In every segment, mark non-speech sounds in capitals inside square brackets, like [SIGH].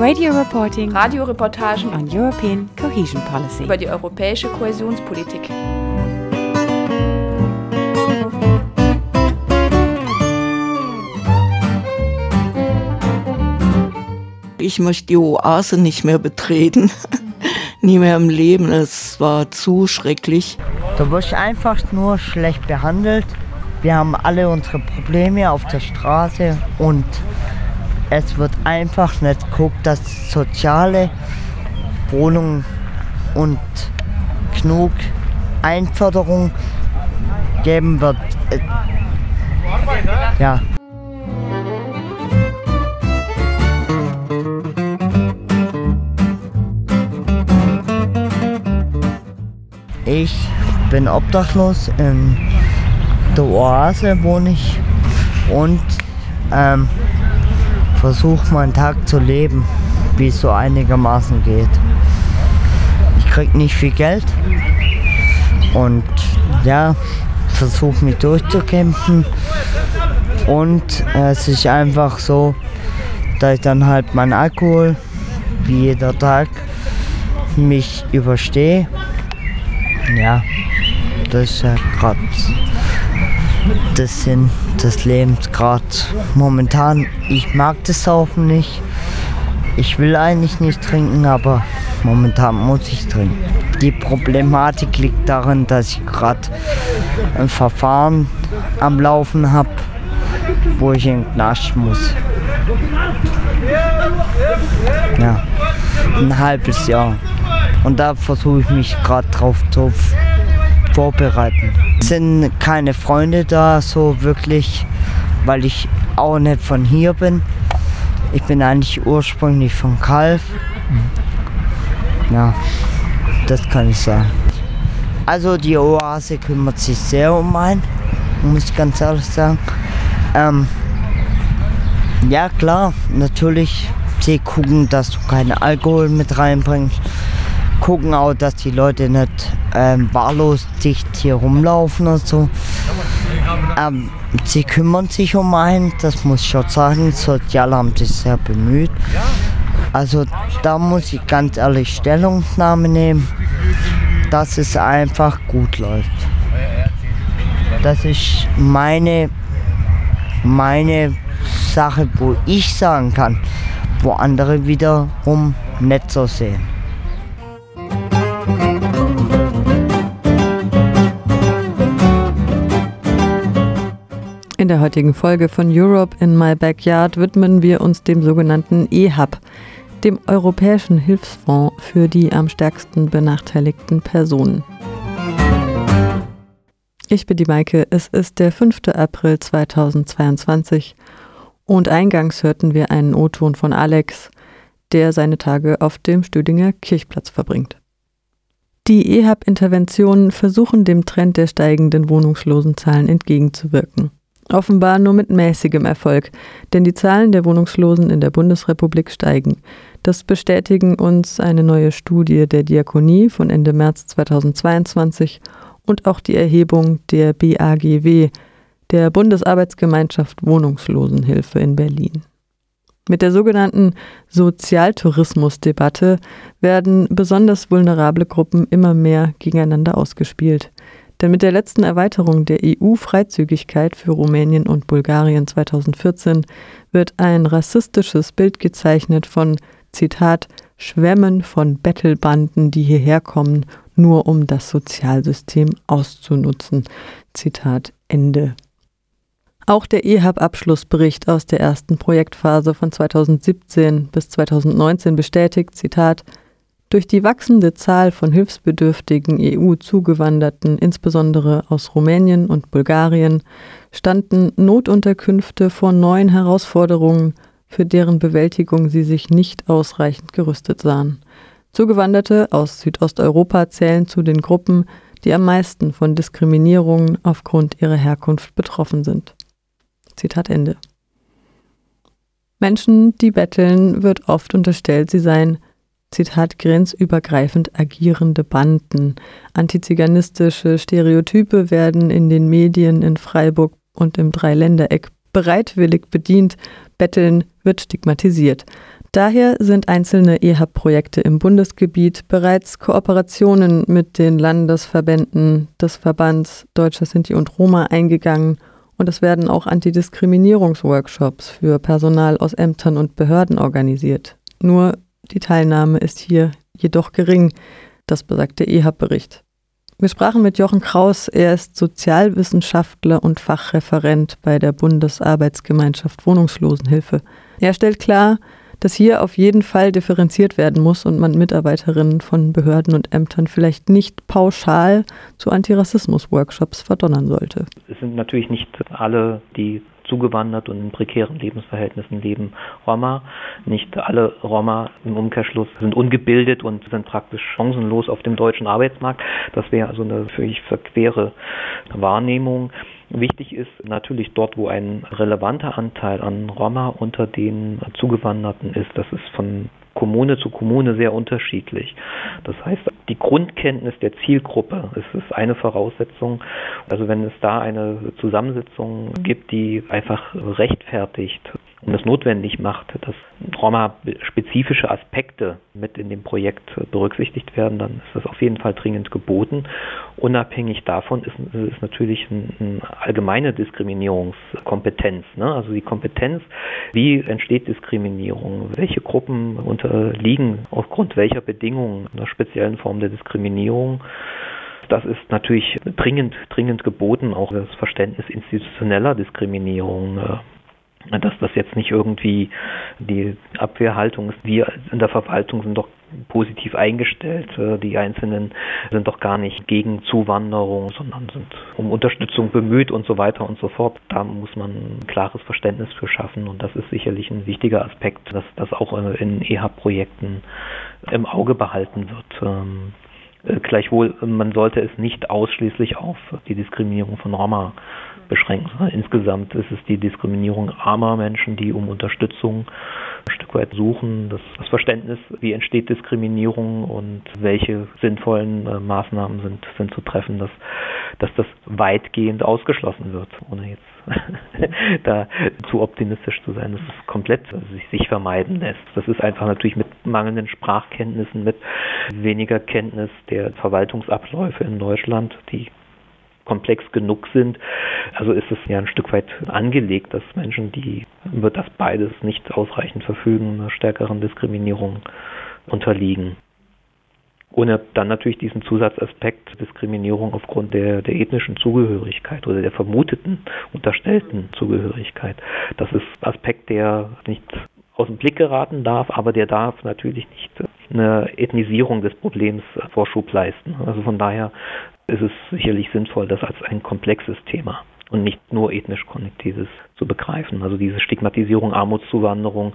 Radio reporting Radioreportagen on European cohesion policy. über die europäische Kohäsionspolitik. Ich möchte die Oase nicht mehr betreten. [LAUGHS] Nie mehr im Leben. Es war zu schrecklich. Du wirst einfach nur schlecht behandelt. Wir haben alle unsere Probleme auf der Straße und es wird einfach nicht geguckt, dass soziale Wohnungen und genug Einförderung geben wird. Ja. Ich bin obdachlos. In der Oase wohne ich und ähm, versuche meinen Tag zu leben, wie es so einigermaßen geht. Ich krieg nicht viel Geld und ja, versuche mich durchzukämpfen. Und äh, es ist einfach so, dass ich dann halt meinen Alkohol, wie jeder Tag, mich überstehe. Ja, das ist ja gerade das Sinn des Lebens gerade momentan. Ich mag das Saufen nicht. Ich will eigentlich nicht trinken, aber momentan muss ich trinken. Die Problematik liegt darin, dass ich gerade ein Verfahren am Laufen habe, wo ich in Knast muss. Ja, ein halbes Jahr. Und da versuche ich mich gerade drauf zu vorbereiten. Sind keine Freunde da, so wirklich, weil ich auch nicht von hier bin. Ich bin eigentlich ursprünglich von Kalf. Ja, das kann ich sagen. Also die Oase kümmert sich sehr um einen, muss ich ganz ehrlich sagen. Ähm, ja klar, natürlich, sie gucken, dass du keinen Alkohol mit reinbringst. Gucken auch, dass die Leute nicht ähm, wahllos dicht hier rumlaufen und so. Ähm, sie kümmern sich um einen, das muss ich schon sagen. Sozial haben sich sehr bemüht. Also da muss ich ganz ehrlich Stellungnahme nehmen, dass es einfach gut läuft. Das ist meine, meine Sache, wo ich sagen kann, wo andere wiederum nicht so sehen. Der heutigen Folge von Europe in My Backyard widmen wir uns dem sogenannten EHAB, dem Europäischen Hilfsfonds für die am stärksten benachteiligten Personen. Ich bin die Maike, es ist der 5. April 2022 und eingangs hörten wir einen O-Ton von Alex, der seine Tage auf dem Stüdinger Kirchplatz verbringt. Die EHAB-Interventionen versuchen dem Trend der steigenden Wohnungslosenzahlen entgegenzuwirken. Offenbar nur mit mäßigem Erfolg, denn die Zahlen der Wohnungslosen in der Bundesrepublik steigen. Das bestätigen uns eine neue Studie der Diakonie von Ende März 2022 und auch die Erhebung der BAGW, der Bundesarbeitsgemeinschaft Wohnungslosenhilfe in Berlin. Mit der sogenannten Sozialtourismusdebatte werden besonders vulnerable Gruppen immer mehr gegeneinander ausgespielt. Denn mit der letzten Erweiterung der EU-Freizügigkeit für Rumänien und Bulgarien 2014 wird ein rassistisches Bild gezeichnet von, Zitat, Schwämmen von Bettelbanden, die hierher kommen, nur um das Sozialsystem auszunutzen. Zitat Ende. Auch der EHAB-Abschlussbericht aus der ersten Projektphase von 2017 bis 2019 bestätigt, Zitat, durch die wachsende Zahl von hilfsbedürftigen EU-Zugewanderten, insbesondere aus Rumänien und Bulgarien, standen Notunterkünfte vor neuen Herausforderungen, für deren Bewältigung sie sich nicht ausreichend gerüstet sahen. Zugewanderte aus Südosteuropa zählen zu den Gruppen, die am meisten von Diskriminierungen aufgrund ihrer Herkunft betroffen sind. Zitat Ende. Menschen, die betteln, wird oft unterstellt, sie seien, Zitat, grenzübergreifend agierende Banden. Antiziganistische Stereotype werden in den Medien in Freiburg und im Dreiländereck bereitwillig bedient, Betteln wird stigmatisiert. Daher sind einzelne EHAB-Projekte im Bundesgebiet bereits Kooperationen mit den Landesverbänden des Verbands Deutscher Sinti und Roma eingegangen und es werden auch Antidiskriminierungsworkshops für Personal aus Ämtern und Behörden organisiert. Nur die Teilnahme ist hier jedoch gering, das besagt der EHAB-Bericht. Wir sprachen mit Jochen Kraus, er ist Sozialwissenschaftler und Fachreferent bei der Bundesarbeitsgemeinschaft Wohnungslosenhilfe. Er stellt klar, dass hier auf jeden Fall differenziert werden muss und man Mitarbeiterinnen von Behörden und Ämtern vielleicht nicht pauschal zu Antirassismus-Workshops verdonnern sollte. Es sind natürlich nicht alle, die zugewandert und in prekären Lebensverhältnissen leben Roma. Nicht alle Roma im Umkehrschluss sind ungebildet und sind praktisch chancenlos auf dem deutschen Arbeitsmarkt. Das wäre also eine völlig verquere Wahrnehmung. Wichtig ist natürlich dort, wo ein relevanter Anteil an Roma unter den Zugewanderten ist, das ist von Kommune zu Kommune sehr unterschiedlich. Das heißt, die Grundkenntnis der Zielgruppe ist, ist eine Voraussetzung. Also wenn es da eine Zusammensetzung gibt, die einfach rechtfertigt und es notwendig macht, dass Roma-spezifische Aspekte mit in dem Projekt berücksichtigt werden, dann ist das auf jeden Fall dringend geboten. Unabhängig davon ist, es natürlich eine ein allgemeine Diskriminierungskompetenz. Ne? Also die Kompetenz, wie entsteht Diskriminierung, welche Gruppen unterliegen aufgrund welcher Bedingungen einer speziellen Form der Diskriminierung das ist natürlich dringend, dringend geboten, auch das Verständnis institutioneller Diskriminierung äh, dass das jetzt nicht irgendwie die Abwehrhaltung ist. Wir in der Verwaltung sind doch positiv eingestellt. Äh, die Einzelnen sind doch gar nicht gegen Zuwanderung, sondern sind um Unterstützung bemüht und so weiter und so fort. Da muss man ein klares Verständnis für schaffen und das ist sicherlich ein wichtiger Aspekt, dass das auch in EHAB-Projekten im Auge behalten wird. Äh, gleichwohl, man sollte es nicht ausschließlich auf die Diskriminierung von Roma beschränken. Insgesamt ist es die Diskriminierung armer Menschen, die um Unterstützung ein Stück weit suchen, das, das Verständnis, wie entsteht Diskriminierung und welche sinnvollen äh, Maßnahmen sind, sind zu treffen, dass, dass das weitgehend ausgeschlossen wird, ohne jetzt [LAUGHS] da zu optimistisch zu sein, dass es komplett sich, vermeiden lässt. Das ist einfach natürlich mit mangelnden Sprachkenntnissen, mit weniger Kenntnis der Verwaltungsabläufe in Deutschland, die komplex genug sind. Also ist es ja ein Stück weit angelegt, dass Menschen, die über das beides nicht ausreichend verfügen, einer stärkeren Diskriminierung unterliegen. Ohne dann natürlich diesen Zusatzaspekt Diskriminierung aufgrund der, der ethnischen Zugehörigkeit oder der vermuteten, unterstellten Zugehörigkeit. Das ist Aspekt, der nicht aus dem Blick geraten darf, aber der darf natürlich nicht eine Ethnisierung des Problems Vorschub leisten. Also von daher ist es sicherlich sinnvoll, das als ein komplexes Thema und nicht nur ethnisch-konnektives zu begreifen. Also diese Stigmatisierung, Armutszuwanderung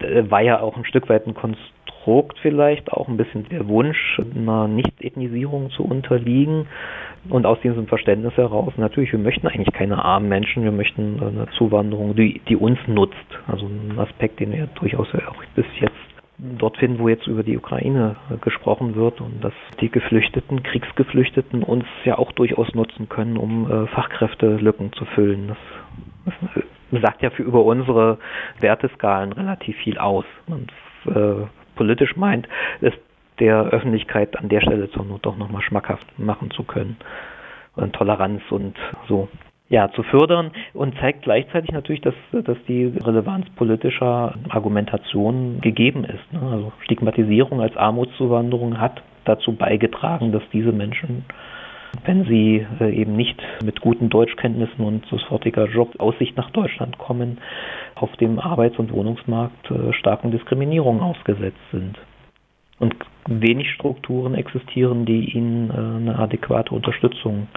äh, war ja auch ein Stück weit ein Konstrukt vielleicht, auch ein bisschen der Wunsch, einer Nicht-Ethnisierung zu unterliegen. Und aus diesem Verständnis heraus, natürlich, wir möchten eigentlich keine armen Menschen, wir möchten eine Zuwanderung, die, die uns nutzt. Also ein Aspekt, den wir durchaus auch bis jetzt dort finden, wo jetzt über die Ukraine gesprochen wird und dass die Geflüchteten, Kriegsgeflüchteten uns ja auch durchaus nutzen können, um äh, Fachkräftelücken zu füllen. Das, das sagt ja für über unsere Werteskalen relativ viel aus. Und äh, politisch meint, es der Öffentlichkeit an der Stelle zur Not doch nochmal schmackhaft machen zu können. Und Toleranz und so ja, zu fördern und zeigt gleichzeitig natürlich, dass, dass die Relevanz politischer Argumentation gegeben ist. Ne? Also Stigmatisierung als Armutszuwanderung hat dazu beigetragen, dass diese Menschen, wenn sie äh, eben nicht mit guten Deutschkenntnissen und sofortiger Jobaussicht nach Deutschland kommen, auf dem Arbeits- und Wohnungsmarkt äh, starken Diskriminierungen ausgesetzt sind und wenig Strukturen existieren, die ihnen äh, eine adäquate Unterstützung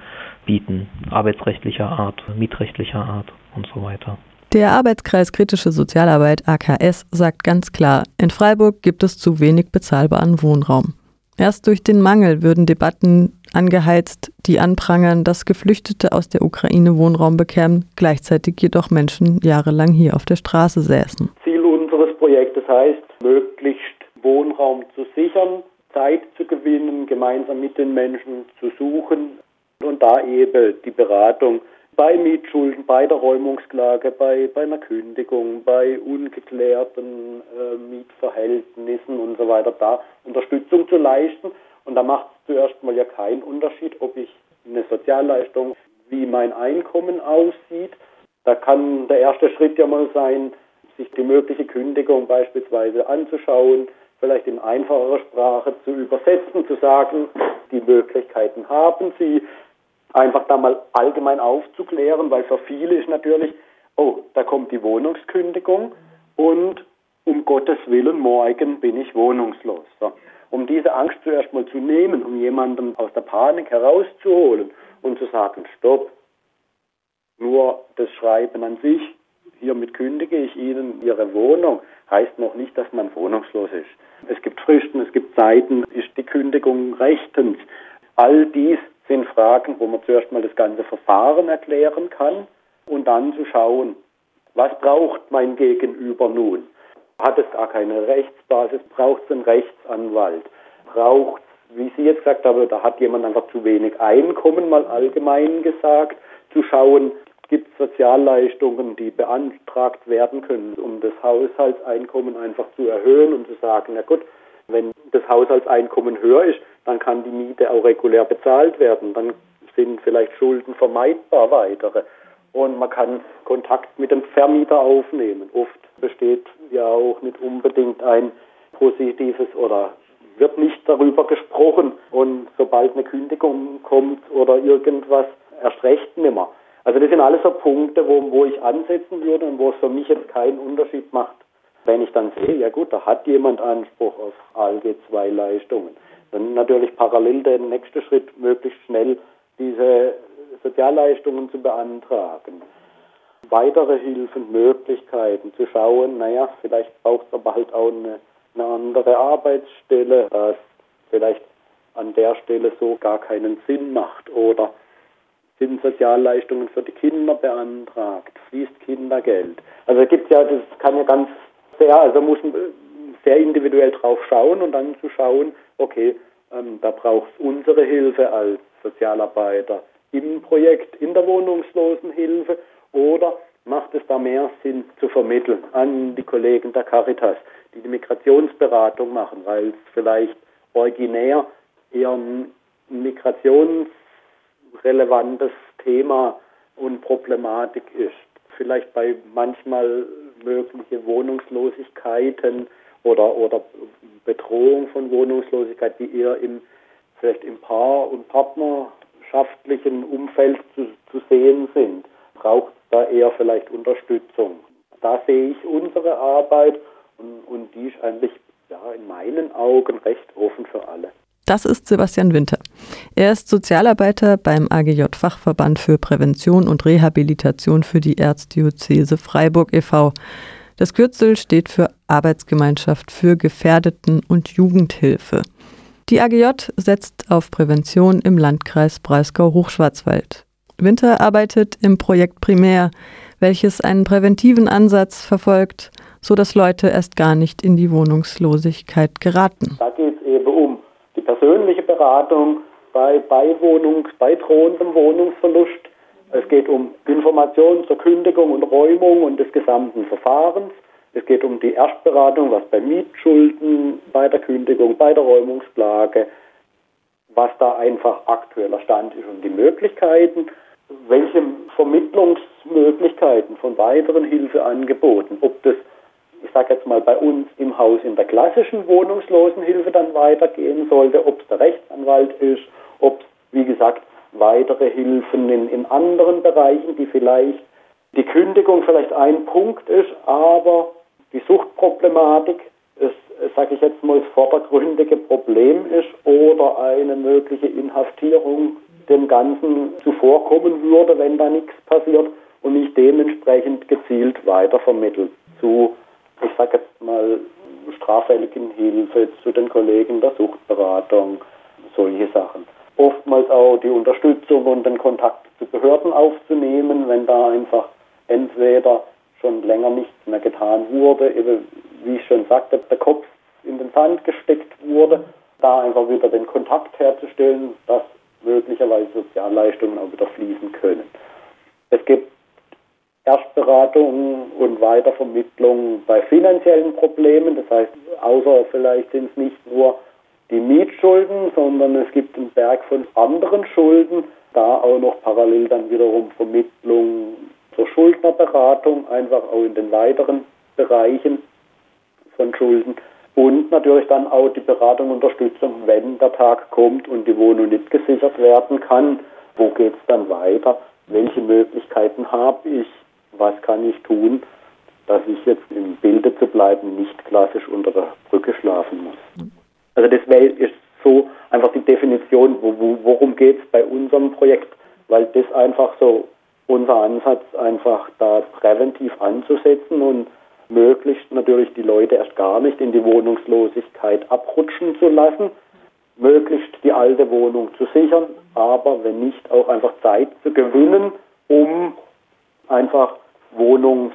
bieten, arbeitsrechtlicher Art, mietrechtlicher Art und so weiter. Der Arbeitskreis Kritische Sozialarbeit AKS sagt ganz klar, in Freiburg gibt es zu wenig bezahlbaren Wohnraum. Erst durch den Mangel würden Debatten angeheizt, die anprangern, dass Geflüchtete aus der Ukraine Wohnraum bekämen, gleichzeitig jedoch Menschen jahrelang hier auf der Straße säßen. Ziel unseres Projektes heißt, möglichst Wohnraum zu sichern, Zeit zu gewinnen, gemeinsam mit den Menschen zu suchen und da eben die Beratung bei Mietschulden, bei der Räumungsklage, bei, bei einer Kündigung, bei ungeklärten äh, Mietverhältnissen und so weiter, da Unterstützung zu leisten. Und da macht es zuerst mal ja keinen Unterschied, ob ich eine Sozialleistung, wie mein Einkommen aussieht. Da kann der erste Schritt ja mal sein, sich die mögliche Kündigung beispielsweise anzuschauen, vielleicht in einfacherer Sprache zu übersetzen, zu sagen, die Möglichkeiten haben Sie, einfach da mal allgemein aufzuklären, weil für viele ist natürlich, oh, da kommt die Wohnungskündigung und um Gottes Willen, morgen bin ich wohnungslos. So. Um diese Angst zuerst mal zu nehmen, um jemanden aus der Panik herauszuholen und zu sagen, stopp, nur das Schreiben an sich, hiermit kündige ich Ihnen Ihre Wohnung, heißt noch nicht, dass man wohnungslos ist. Es gibt Fristen, es gibt Zeiten, ist die Kündigung rechtens. All dies sind Fragen, wo man zuerst mal das ganze Verfahren erklären kann und dann zu schauen, was braucht mein Gegenüber nun? Hat es gar keine Rechtsbasis? Braucht es einen Rechtsanwalt? Braucht es, wie Sie jetzt gesagt haben, da hat jemand einfach zu wenig Einkommen, mal allgemein gesagt, zu schauen, gibt es Sozialleistungen, die beantragt werden können, um das Haushaltseinkommen einfach zu erhöhen und zu sagen, na gut, wenn das Haushaltseinkommen höher ist, dann kann die Miete auch regulär bezahlt werden. Dann sind vielleicht Schulden vermeidbar weitere. Und man kann Kontakt mit dem Vermieter aufnehmen. Oft besteht ja auch nicht unbedingt ein positives oder wird nicht darüber gesprochen. Und sobald eine Kündigung kommt oder irgendwas, erst recht nimmer. Also das sind alles so Punkte, wo, wo ich ansetzen würde und wo es für mich jetzt keinen Unterschied macht, wenn ich dann sehe, ja gut, da hat jemand Anspruch auf ALG-2-Leistungen. Dann natürlich parallel der nächste Schritt, möglichst schnell diese Sozialleistungen zu beantragen. Weitere Hilfen, Möglichkeiten zu schauen, naja, vielleicht braucht es aber halt auch eine, eine andere Arbeitsstelle, dass vielleicht an der Stelle so gar keinen Sinn macht oder sind Sozialleistungen für die Kinder beantragt, fließt Kindergeld. Also gibt ja, das kann ja ganz sehr, also muss man sehr individuell drauf schauen und dann zu schauen, okay, ähm, da braucht es unsere Hilfe als Sozialarbeiter im Projekt, in der Wohnungslosenhilfe oder macht es da mehr Sinn zu vermitteln an die Kollegen der Caritas, die die Migrationsberatung machen, weil es vielleicht originär eher ein migrationsrelevantes Thema und Problematik ist. Vielleicht bei manchmal mögliche Wohnungslosigkeiten oder, oder Bedrohung von Wohnungslosigkeit, die eher im, vielleicht im Paar- und partnerschaftlichen Umfeld zu, zu sehen sind, braucht da eher vielleicht Unterstützung. Da sehe ich unsere Arbeit und, und die ist eigentlich ja, in meinen Augen recht offen für alle. Das ist Sebastian Winter. Er ist Sozialarbeiter beim AGJ Fachverband für Prävention und Rehabilitation für die Erzdiözese Freiburg e.V. Das Kürzel steht für Arbeitsgemeinschaft für Gefährdeten und Jugendhilfe. Die AGJ setzt auf Prävention im Landkreis Breisgau-Hochschwarzwald. Winter arbeitet im Projekt Primär, welches einen präventiven Ansatz verfolgt, so dass Leute erst gar nicht in die Wohnungslosigkeit geraten. Da geht es eben um die persönliche Beratung bei Beiwohnung, bei drohendem Wohnungsverlust. Es geht um Informationen zur Kündigung und Räumung und des gesamten Verfahrens. Es geht um die Erstberatung, was bei Mietschulden, bei der Kündigung, bei der Räumungsklage, was da einfach aktueller Stand ist und die Möglichkeiten, welche Vermittlungsmöglichkeiten von weiteren Hilfeangeboten, ob das ich sage jetzt mal, bei uns im Haus in der klassischen Wohnungslosenhilfe dann weitergehen sollte, ob es der Rechtsanwalt ist, ob es, wie gesagt, weitere Hilfen in, in anderen Bereichen, die vielleicht die Kündigung vielleicht ein Punkt ist, aber die Suchtproblematik, das, sage ich jetzt mal, das vordergründige Problem ist oder eine mögliche Inhaftierung dem Ganzen zuvorkommen würde, wenn da nichts passiert und mich dementsprechend gezielt weitervermittelt zu, ich sage jetzt mal, straffälligen Hilfe, zu den Kollegen der Suchtberatung, solche Sachen. Oftmals auch die Unterstützung und den Kontakt zu Behörden aufzunehmen, wenn da einfach entweder schon länger nichts mehr getan wurde, eben, wie ich schon sagte, der Kopf in den Sand gesteckt wurde, da einfach wieder den Kontakt herzustellen, dass möglicherweise Sozialleistungen auch wieder fließen können. Es gibt Erstberatung und Weitervermittlung bei finanziellen Problemen. Das heißt, außer vielleicht sind es nicht nur die Mietschulden, sondern es gibt einen Berg von anderen Schulden. Da auch noch parallel dann wiederum Vermittlung zur Schuldnerberatung, einfach auch in den weiteren Bereichen von Schulden. Und natürlich dann auch die Beratung und Unterstützung, wenn der Tag kommt und die Wohnung nicht gesichert werden kann. Wo geht es dann weiter? Welche Möglichkeiten habe ich? was kann ich tun, dass ich jetzt im Bilde zu bleiben nicht klassisch unter der Brücke schlafen muss. Also das ist so einfach die Definition, wo, wo, worum geht es bei unserem Projekt, weil das einfach so unser Ansatz einfach da präventiv anzusetzen und möglichst natürlich die Leute erst gar nicht in die Wohnungslosigkeit abrutschen zu lassen, möglichst die alte Wohnung zu sichern, aber wenn nicht auch einfach Zeit zu gewinnen, um einfach Wohnung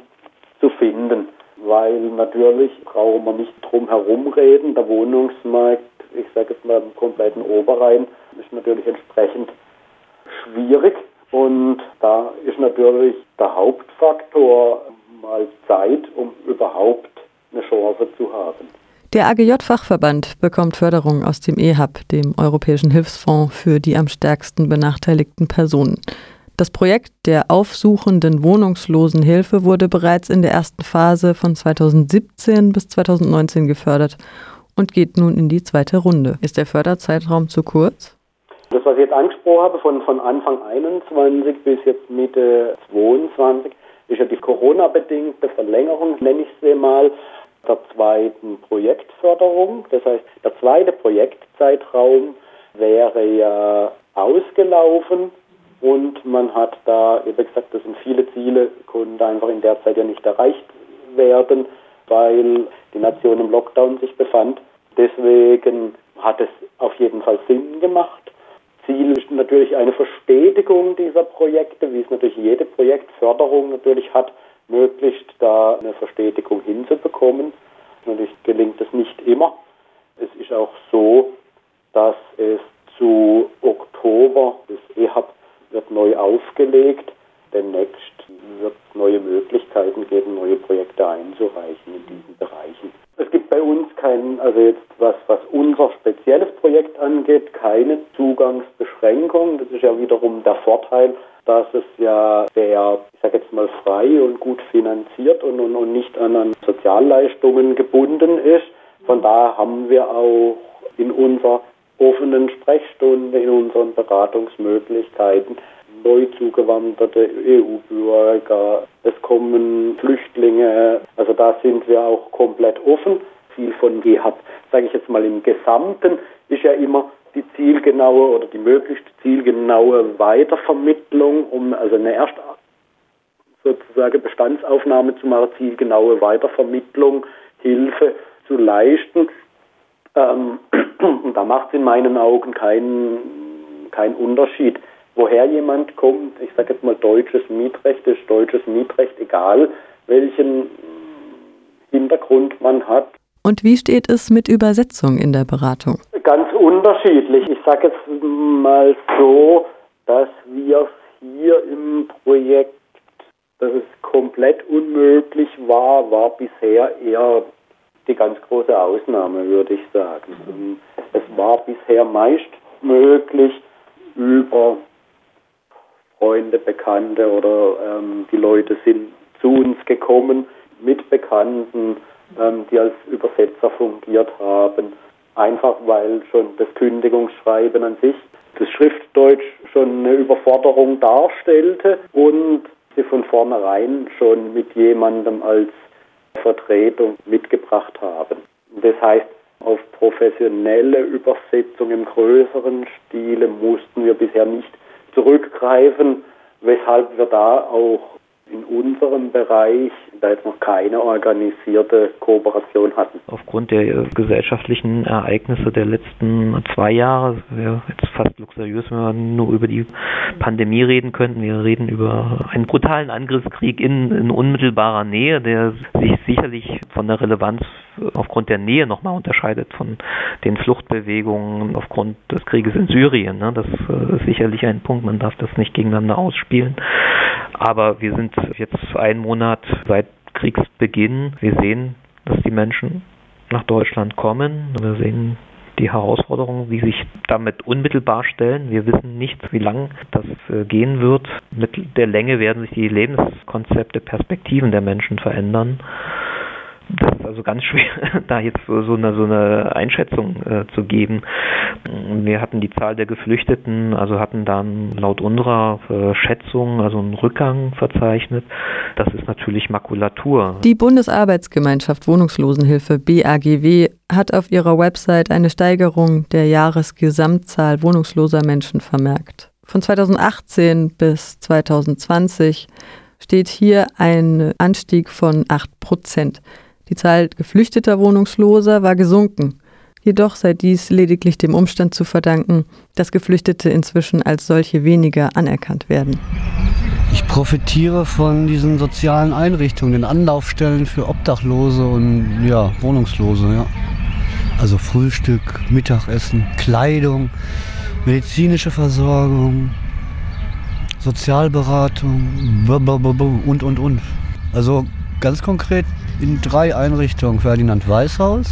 zu finden. Weil natürlich brauchen wir nicht drum herum reden. Der Wohnungsmarkt, ich sage jetzt mal im kompletten Oberrhein, ist natürlich entsprechend schwierig. Und da ist natürlich der Hauptfaktor mal Zeit, um überhaupt eine Chance zu haben. Der AGJ-Fachverband bekommt Förderung aus dem EHAB, dem Europäischen Hilfsfonds für die am stärksten benachteiligten Personen. Das Projekt der aufsuchenden Wohnungslosenhilfe wurde bereits in der ersten Phase von 2017 bis 2019 gefördert und geht nun in die zweite Runde. Ist der Förderzeitraum zu kurz? Das, was ich jetzt angesprochen habe, von, von Anfang 21 bis jetzt Mitte 22, ist ja die Corona-bedingte Verlängerung, nenne ich sie mal, der zweiten Projektförderung. Das heißt, der zweite Projektzeitraum wäre ja ausgelaufen und man hat da, wie gesagt, das sind viele Ziele, konnten einfach in der Zeit ja nicht erreicht werden, weil die Nation im Lockdown sich befand. Deswegen hat es auf jeden Fall Sinn gemacht. Ziel ist natürlich eine Verspätigung dieser Projekte, wie es natürlich jede Projektförderung natürlich hat, möglichst da eine Verspätigung hinzubekommen. Natürlich gelingt es nicht immer. Es ist auch so, dass es zu Oktober des EHAB wird neu aufgelegt. Demnächst wird es neue Möglichkeiten geben, neue Projekte einzureichen in diesen Bereichen. Es gibt bei uns kein, also jetzt was, was unser spezielles Projekt angeht, keine Zugangsbeschränkung. Das ist ja wiederum der Vorteil, dass es ja sehr, ich sage jetzt mal, frei und gut finanziert und, und, und nicht an, an Sozialleistungen gebunden ist. Von daher haben wir auch in unserer offenen Sprechstunde, in unseren Beratungsmöglichkeiten. Neu zugewanderte EU-Bürger, es kommen Flüchtlinge, also da sind wir auch komplett offen. Viel von GEHAB, sage ich jetzt mal im Gesamten, ist ja immer die zielgenaue oder die möglichst zielgenaue Weitervermittlung, um also eine erste sozusagen Bestandsaufnahme zu machen, zielgenaue Weitervermittlung, Hilfe zu leisten. Ähm, [CLEARS THROAT] da macht es in meinen Augen keinen kein Unterschied. Woher jemand kommt, ich sage jetzt mal deutsches Mietrecht, ist deutsches Mietrecht, egal welchen Hintergrund man hat. Und wie steht es mit Übersetzung in der Beratung? Ganz unterschiedlich. Ich sage jetzt mal so, dass wir hier im Projekt, dass es komplett unmöglich war, war bisher eher die ganz große Ausnahme, würde ich sagen. Es war bisher meist möglich, über Freunde, Bekannte oder ähm, die Leute sind zu uns gekommen mit Bekannten, ähm, die als Übersetzer fungiert haben, einfach weil schon das Kündigungsschreiben an sich, das Schriftdeutsch schon eine Überforderung darstellte und sie von vornherein schon mit jemandem als Vertretung mitgebracht haben. Das heißt, auf professionelle Übersetzung im größeren Stile mussten wir bisher nicht zurückgreifen, weshalb wir da auch in unserem Bereich da jetzt noch keine organisierte Kooperation hatten. Aufgrund der äh, gesellschaftlichen Ereignisse der letzten zwei Jahre, wäre jetzt fast luxuriös, wenn wir nur über die Pandemie reden könnten. Wir reden über einen brutalen Angriffskrieg in, in unmittelbarer Nähe, der sich sicherlich von der Relevanz aufgrund der Nähe nochmal unterscheidet von den Fluchtbewegungen aufgrund des Krieges in Syrien. Ne? Das äh, ist sicherlich ein Punkt, man darf das nicht gegeneinander ausspielen. Aber wir sind jetzt einen Monat seit Kriegsbeginn. Wir sehen, dass die Menschen nach Deutschland kommen. Wir sehen die Herausforderungen, wie sich damit unmittelbar stellen. Wir wissen nicht, wie lang das äh, gehen wird. Mit der Länge werden sich die Lebenskonzepte, Perspektiven der Menschen verändern. Ist also ganz schwer, [LAUGHS] da jetzt so eine, so eine Einschätzung äh, zu geben. Wir hatten die Zahl der Geflüchteten, also hatten dann laut unserer äh, Schätzung also einen Rückgang verzeichnet. Das ist natürlich Makulatur. Die Bundesarbeitsgemeinschaft Wohnungslosenhilfe BAGW hat auf ihrer Website eine Steigerung der Jahresgesamtzahl wohnungsloser Menschen vermerkt. Von 2018 bis 2020 steht hier ein Anstieg von 8 Prozent. Die Zahl geflüchteter Wohnungsloser war gesunken. Jedoch sei dies lediglich dem Umstand zu verdanken, dass Geflüchtete inzwischen als solche weniger anerkannt werden. Ich profitiere von diesen sozialen Einrichtungen, den Anlaufstellen für Obdachlose und ja, Wohnungslose. Ja. Also Frühstück, Mittagessen, Kleidung, medizinische Versorgung, Sozialberatung und, und, und. Also ganz konkret in drei Einrichtungen. Ferdinand Weißhaus,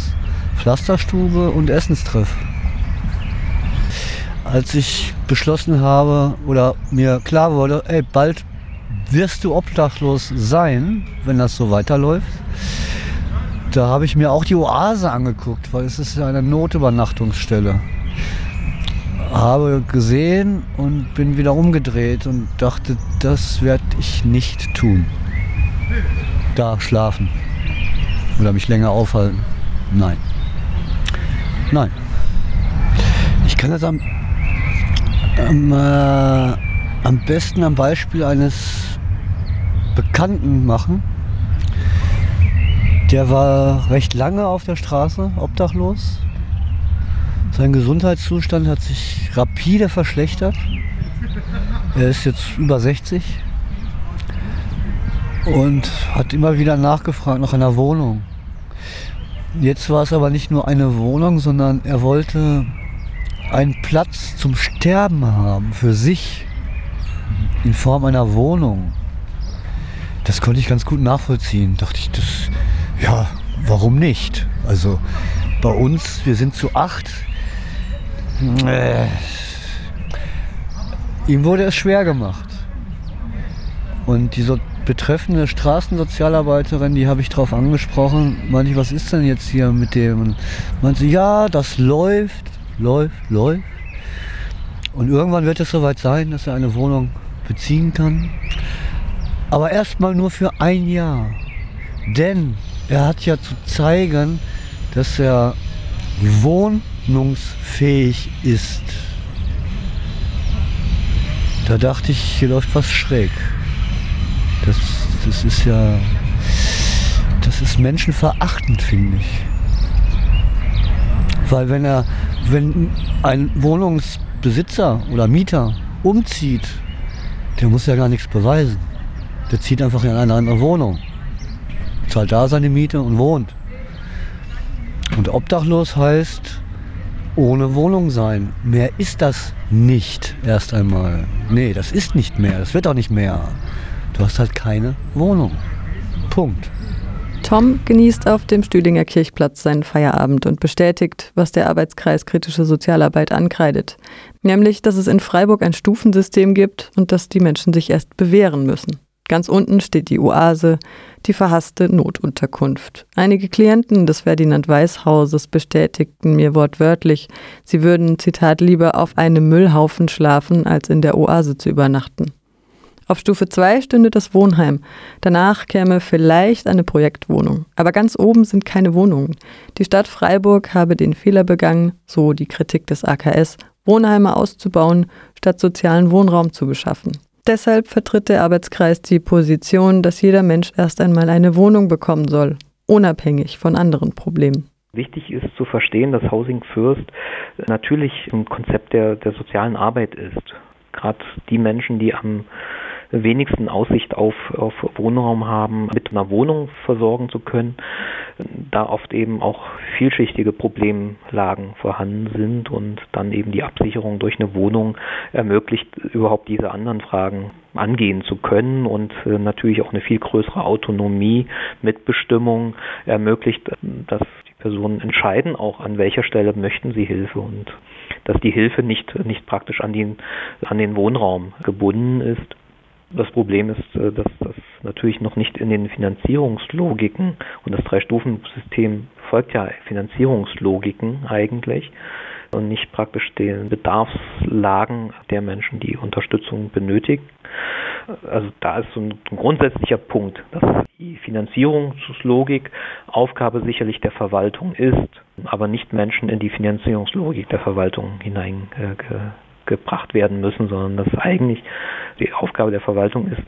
Pflasterstube und Essenstreff. Als ich beschlossen habe oder mir klar wurde, ey, bald wirst du obdachlos sein, wenn das so weiterläuft, da habe ich mir auch die Oase angeguckt, weil es ist eine Notübernachtungsstelle. Habe gesehen und bin wieder umgedreht und dachte, das werde ich nicht tun. Da schlafen oder mich länger aufhalten. Nein. Nein. Ich kann das am, am, äh, am besten am Beispiel eines Bekannten machen. Der war recht lange auf der Straße, obdachlos. Sein Gesundheitszustand hat sich rapide verschlechtert. Er ist jetzt über 60 und hat immer wieder nachgefragt nach einer Wohnung. Jetzt war es aber nicht nur eine Wohnung, sondern er wollte einen Platz zum Sterben haben für sich in Form einer Wohnung. Das konnte ich ganz gut nachvollziehen. Dachte ich, das, ja, warum nicht? Also bei uns, wir sind zu acht. Äh, ihm wurde es schwer gemacht. Und die betreffende Straßensozialarbeiterin, die habe ich darauf angesprochen, meinte ich, was ist denn jetzt hier mit dem? Und meinte sie, ja, das läuft, läuft, läuft. Und irgendwann wird es soweit sein, dass er eine Wohnung beziehen kann. Aber erstmal nur für ein Jahr. Denn er hat ja zu zeigen, dass er wohnungsfähig ist. Da dachte ich, hier läuft was schräg. Das, das ist ja, das ist menschenverachtend, finde ich. Weil wenn er, wenn ein Wohnungsbesitzer oder Mieter umzieht, der muss ja gar nichts beweisen. Der zieht einfach in eine andere Wohnung, zahlt da seine Miete und wohnt. Und obdachlos heißt ohne Wohnung sein. Mehr ist das nicht erst einmal. Nee, das ist nicht mehr. Das wird auch nicht mehr. Du hast halt keine Wohnung. Punkt. Tom genießt auf dem Stühlinger Kirchplatz seinen Feierabend und bestätigt, was der Arbeitskreis kritische Sozialarbeit ankreidet. Nämlich, dass es in Freiburg ein Stufensystem gibt und dass die Menschen sich erst bewähren müssen. Ganz unten steht die Oase, die verhasste Notunterkunft. Einige Klienten des Ferdinand Weiß Hauses bestätigten mir wortwörtlich, sie würden, Zitat, lieber auf einem Müllhaufen schlafen, als in der Oase zu übernachten. Auf Stufe 2 stünde das Wohnheim. Danach käme vielleicht eine Projektwohnung. Aber ganz oben sind keine Wohnungen. Die Stadt Freiburg habe den Fehler begangen, so die Kritik des AKS, Wohnheime auszubauen, statt sozialen Wohnraum zu beschaffen. Deshalb vertritt der Arbeitskreis die Position, dass jeder Mensch erst einmal eine Wohnung bekommen soll, unabhängig von anderen Problemen. Wichtig ist zu verstehen, dass Housing First natürlich ein Konzept der, der sozialen Arbeit ist. Gerade die Menschen, die am wenigsten Aussicht auf, auf Wohnraum haben, mit einer Wohnung versorgen zu können, da oft eben auch vielschichtige Problemlagen vorhanden sind und dann eben die Absicherung durch eine Wohnung ermöglicht, überhaupt diese anderen Fragen angehen zu können und äh, natürlich auch eine viel größere Autonomie, Mitbestimmung ermöglicht, dass die Personen entscheiden auch an welcher Stelle möchten sie Hilfe und dass die Hilfe nicht, nicht praktisch an den, an den Wohnraum gebunden ist. Das Problem ist, äh, dass das natürlich noch nicht in den Finanzierungslogiken und das Drei-Stufen-System folgt ja Finanzierungslogiken eigentlich und nicht praktisch den Bedarfslagen der Menschen, die Unterstützung benötigen. Also da ist so ein, grundsätzlicher Punkt, dass die Finanzierungslogik Aufgabe sicherlich der Verwaltung ist, aber nicht Menschen in die Finanzierungslogik der Verwaltung hinein äh, gebracht werden müssen, sondern dass eigentlich die Aufgabe der Verwaltung ist,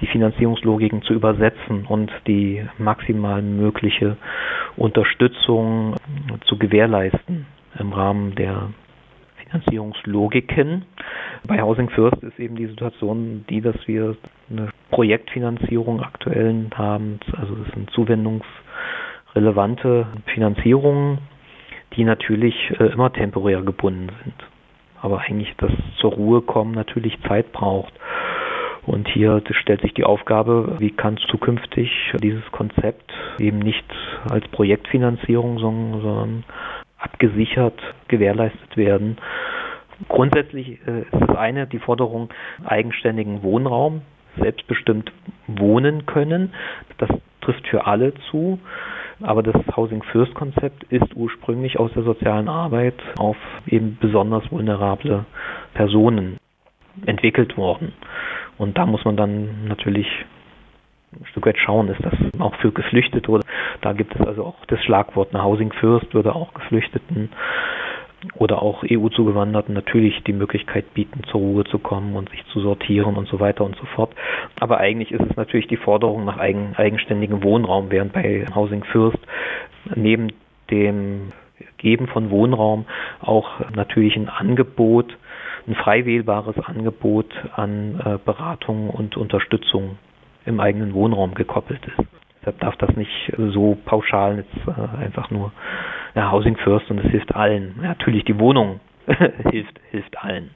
die Finanzierungslogiken zu übersetzen und die maximal mögliche Unterstützung zu gewährleisten im Rahmen der Finanzierungslogiken. Bei Housing First ist eben die Situation die, dass wir eine Projektfinanzierung aktuell haben. Also das sind zuwendungsrelevante Finanzierungen, die natürlich äh, immer temporär gebunden sind aber eigentlich das zur Ruhe kommen natürlich Zeit braucht. Und hier stellt sich die Aufgabe, wie kann zukünftig dieses Konzept eben nicht als Projektfinanzierung, sondern abgesichert gewährleistet werden. Grundsätzlich äh, ist das eine die Forderung eigenständigen Wohnraum, selbstbestimmt wohnen können. Das trifft für alle zu. Aber das Housing First Konzept ist ursprünglich aus der sozialen Arbeit auf eben besonders vulnerable Personen entwickelt worden. Und da muss man dann natürlich ein Stück weit schauen, ist das auch für Geflüchtete oder da gibt es also auch das Schlagwort eine Housing First würde auch Geflüchteten oder auch EU-Zugewanderten natürlich die Möglichkeit bieten, zur Ruhe zu kommen und sich zu sortieren und so weiter und so fort. Aber eigentlich ist es natürlich die Forderung nach eigen, eigenständigem Wohnraum, während bei Housing First neben dem Geben von Wohnraum auch natürlich ein Angebot, ein frei wählbares Angebot an äh, Beratung und Unterstützung im eigenen Wohnraum gekoppelt ist. Deshalb darf das nicht so pauschal jetzt äh, einfach nur ja, Housing First und es hilft allen. Natürlich die Wohnung [LAUGHS] hilft, hilft allen.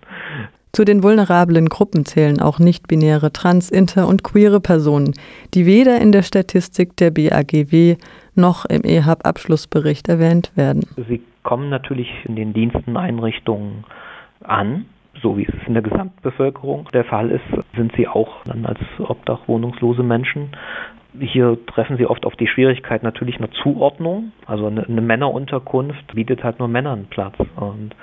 Zu den vulnerablen Gruppen zählen auch nicht-binäre, trans-, inter- und queere Personen, die weder in der Statistik der BAGW noch im EHAB-Abschlussbericht erwähnt werden. Sie kommen natürlich in den Diensten, Einrichtungen an, so wie es in der Gesamtbevölkerung der Fall ist, sind sie auch dann als Obdach wohnungslose Menschen hier treffen Sie oft auf die Schwierigkeit natürlich einer Zuordnung. Also eine, eine Männerunterkunft bietet halt nur Männern Platz und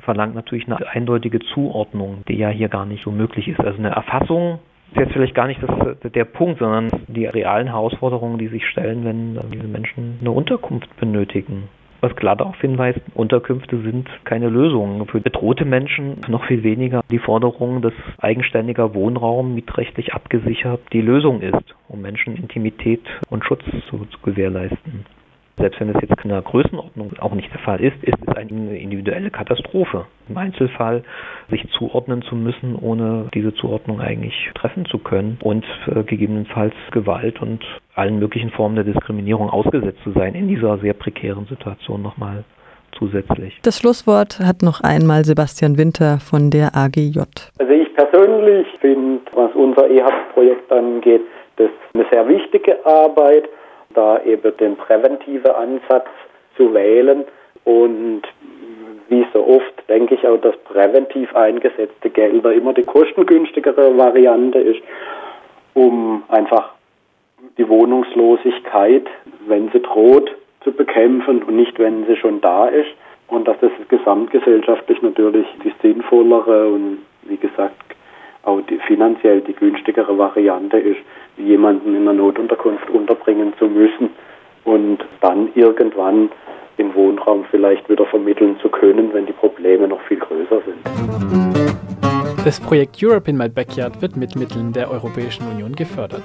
verlangt natürlich eine eindeutige Zuordnung, die ja hier gar nicht so möglich ist. Also eine Erfassung ist jetzt vielleicht gar nicht das, der Punkt, sondern die realen Herausforderungen, die sich stellen, wenn diese Menschen eine Unterkunft benötigen was klar darauf hinweist, Unterkünfte sind keine Lösung. Für bedrohte Menschen noch viel weniger die Forderung, dass eigenständiger Wohnraum mietrechtlich abgesichert die Lösung ist, um Menschen Intimität und Schutz zu, zu gewährleisten selbst wenn es jetzt in der Größenordnung auch nicht der Fall ist, ist es eine individuelle Katastrophe. Im Einzelfall sich zuordnen zu müssen, ohne diese Zuordnung eigentlich treffen zu können und gegebenenfalls Gewalt und allen möglichen Formen der Diskriminierung ausgesetzt zu sein in dieser sehr prekären Situation nochmal zusätzlich. Das Schlusswort hat noch einmal Sebastian Winter von der AGJ. Also ich persönlich finde, was unser EHAB-Projekt angeht, das eine sehr wichtige Arbeit da eben den präventiven Ansatz zu wählen und wie so oft denke ich auch, dass präventiv eingesetzte Gelder immer die kostengünstigere Variante ist, um einfach die Wohnungslosigkeit, wenn sie droht, zu bekämpfen und nicht, wenn sie schon da ist. Und dass das gesamtgesellschaftlich natürlich die sinnvollere und wie gesagt auch die, finanziell die günstigere Variante ist, jemanden in einer Notunterkunft unterbringen zu müssen und dann irgendwann den Wohnraum vielleicht wieder vermitteln zu können, wenn die Probleme noch viel größer sind. Das Projekt Europe in My Backyard wird mit Mitteln der Europäischen Union gefördert.